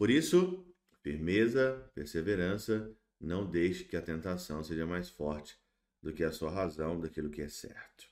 Por isso, firmeza, perseverança, não deixe que a tentação seja mais forte do que a sua razão daquilo que é certo.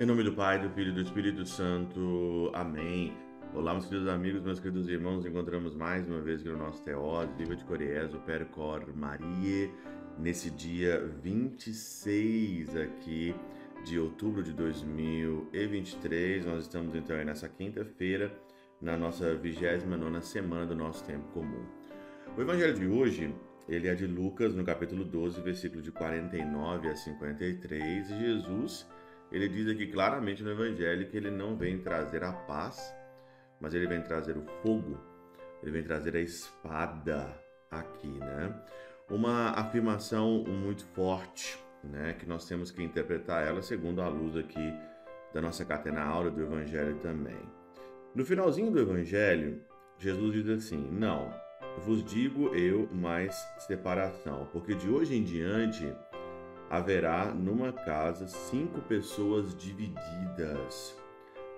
Em nome do Pai, do Filho e do Espírito Santo. Amém. Olá, meus queridos amigos, meus queridos irmãos. Encontramos mais uma vez aqui no nosso Teóse, Viva de Coriés, o Percor Maria, nesse dia 26 aqui de outubro de 2023. Nós estamos então aí nessa quinta-feira, na nossa 29 semana do nosso tempo comum. O evangelho de hoje, ele é de Lucas, no capítulo 12, versículo de 49 a 53. E Jesus, ele diz aqui claramente no evangelho que ele não vem trazer a paz, mas ele vem trazer o fogo. Ele vem trazer a espada aqui, né? Uma afirmação muito forte né, que nós temos que interpretar ela segundo a luz aqui da nossa catena aura do Evangelho também. No finalzinho do Evangelho, Jesus diz assim: Não, vos digo eu mais separação, porque de hoje em diante haverá numa casa cinco pessoas divididas,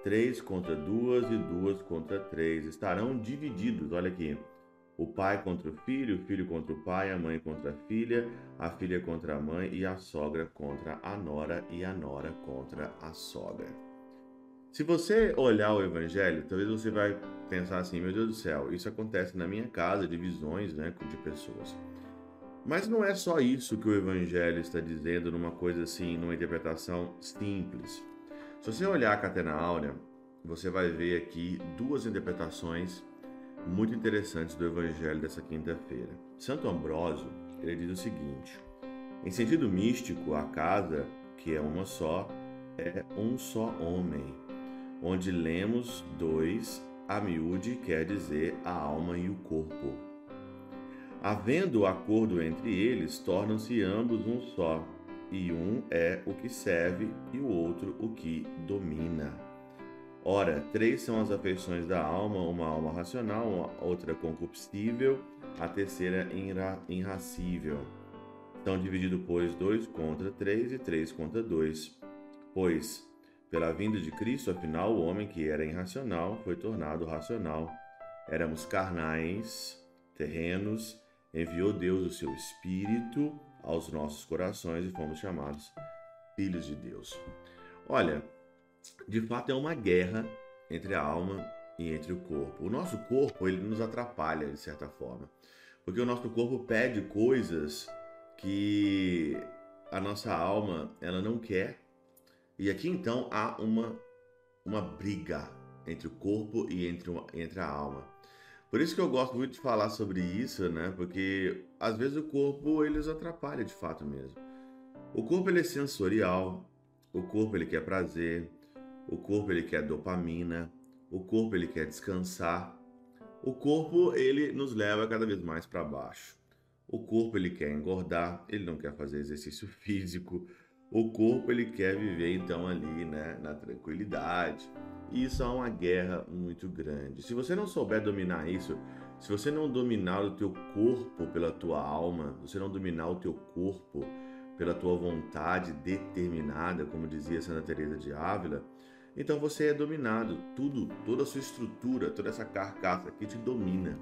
três contra duas e duas contra três, estarão divididos. Olha aqui, o pai contra o filho, o filho contra o pai, a mãe contra a filha, a filha contra a mãe e a sogra contra a nora e a nora contra a sogra. Se você olhar o evangelho, talvez você vai pensar assim, meu Deus do céu, isso acontece na minha casa, divisões né, de pessoas. Mas não é só isso que o evangelho está dizendo numa coisa assim, numa interpretação simples. Se você olhar a Catena Áurea, você vai ver aqui duas interpretações muito interessantes do Evangelho dessa quinta-feira. Santo Ambrósio ele diz o seguinte: em sentido místico, a casa, que é uma só, é um só homem, onde lemos dois, a miúde quer dizer a alma e o corpo. Havendo acordo entre eles, tornam-se ambos um só, e um é o que serve e o outro o que domina. Ora, três são as afeições da alma: uma alma racional, uma outra concupiscível, a terceira irra irracível. São divididos, pois, dois contra três e três contra dois. Pois, pela vinda de Cristo, afinal, o homem que era irracional foi tornado racional. Éramos carnais, terrenos, enviou Deus o seu Espírito aos nossos corações e fomos chamados filhos de Deus. Olha, de fato é uma guerra entre a alma e entre o corpo. O nosso corpo, ele nos atrapalha de certa forma, porque o nosso corpo pede coisas que a nossa alma, ela não quer. E aqui então há uma uma briga entre o corpo e entre, entre a alma. Por isso que eu gosto muito de falar sobre isso, né? Porque às vezes o corpo ele nos atrapalha de fato mesmo. O corpo ele é sensorial, o corpo ele quer prazer, o corpo ele quer dopamina, o corpo ele quer descansar. O corpo ele nos leva cada vez mais para baixo. O corpo ele quer engordar, ele não quer fazer exercício físico. O corpo ele quer viver então ali, né, na tranquilidade. E isso é uma guerra muito grande. Se você não souber dominar isso, se você não dominar o teu corpo pela tua alma, você não dominar o teu corpo pela tua vontade determinada, como dizia Santa Teresa de Ávila, então você é dominado. Tudo, toda a sua estrutura, toda essa carcaça aqui te domina.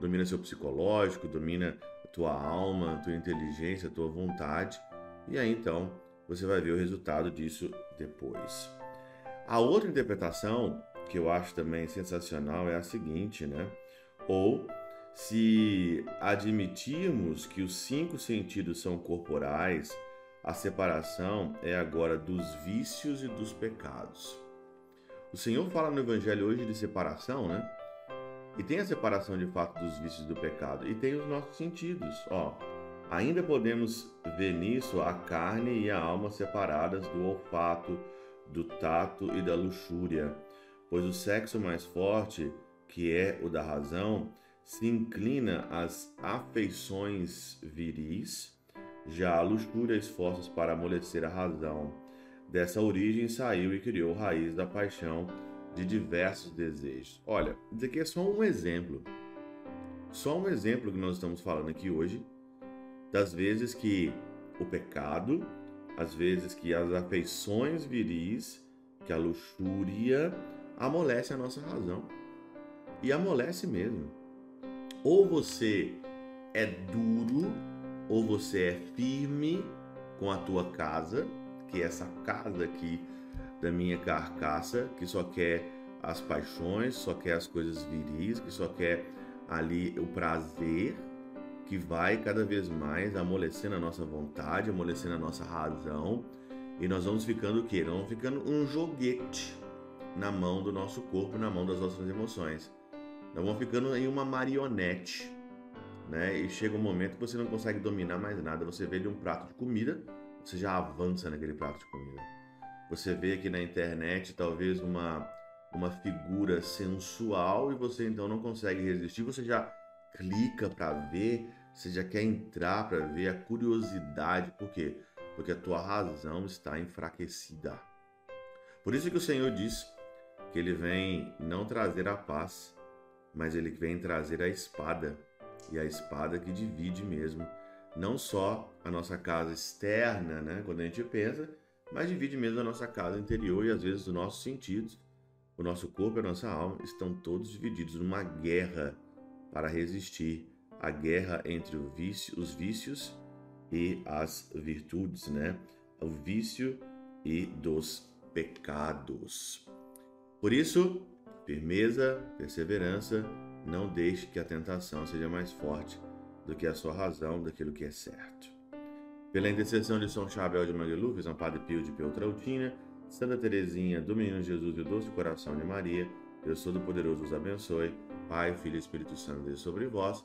Domina seu psicológico, domina a tua alma, a tua inteligência, a tua vontade. E aí então você vai ver o resultado disso depois. A outra interpretação que eu acho também sensacional é a seguinte, né? Ou se admitirmos que os cinco sentidos são corporais, a separação é agora dos vícios e dos pecados. O Senhor fala no Evangelho hoje de separação, né? E tem a separação de fato dos vícios e do pecado, e tem os nossos sentidos. Ó, ainda podemos ver nisso a carne e a alma separadas do olfato, do tato e da luxúria, pois o sexo mais forte, que é o da razão, se inclina às afeições viris já a luxúria esforços para amolecer a razão. Dessa origem saiu e criou raiz da paixão de diversos desejos. Olha, isso aqui é só um exemplo. Só um exemplo que nós estamos falando aqui hoje das vezes que o pecado, às vezes que as afeições viris, que a luxúria amolece a nossa razão. E amolece mesmo. Ou você é duro, ou você é firme com a tua casa, que é essa casa aqui da minha carcaça, que só quer as paixões, só quer as coisas viris, que só quer ali o prazer, que vai cada vez mais amolecendo a nossa vontade, amolecendo a nossa razão, e nós vamos ficando o quê? Nós vamos ficando um joguete na mão do nosso corpo, na mão das nossas emoções. Nós vamos ficando em uma marionete, né? E chega um momento que você não consegue dominar mais nada. Você vê ali um prato de comida, você já avança naquele prato de comida. Você vê aqui na internet talvez uma uma figura sensual e você então não consegue resistir, você já clica para ver, você já quer entrar para ver a curiosidade, por quê? Porque a tua razão está enfraquecida. Por isso que o Senhor diz que ele vem não trazer a paz, mas ele vem trazer a espada, e a espada que divide mesmo, não só a nossa casa externa, né, quando a gente pensa, mas divide mesmo a nossa casa interior e às vezes os nossos sentidos o nosso corpo e a nossa alma estão todos divididos numa guerra para resistir à guerra entre vício, os vícios e as virtudes, né? O vício e dos pecados. Por isso, firmeza, perseverança, não deixe que a tentação seja mais forte do que a sua razão daquilo que é certo. Pela intercessão de São Chabel de Magluf, São Padre Pio de Peltrautina, Santa Teresinha, do Menino Jesus e o Doce Coração de Maria, Deus Todo-Poderoso os abençoe. Pai, Filho e Espírito Santo, Deus sobre vós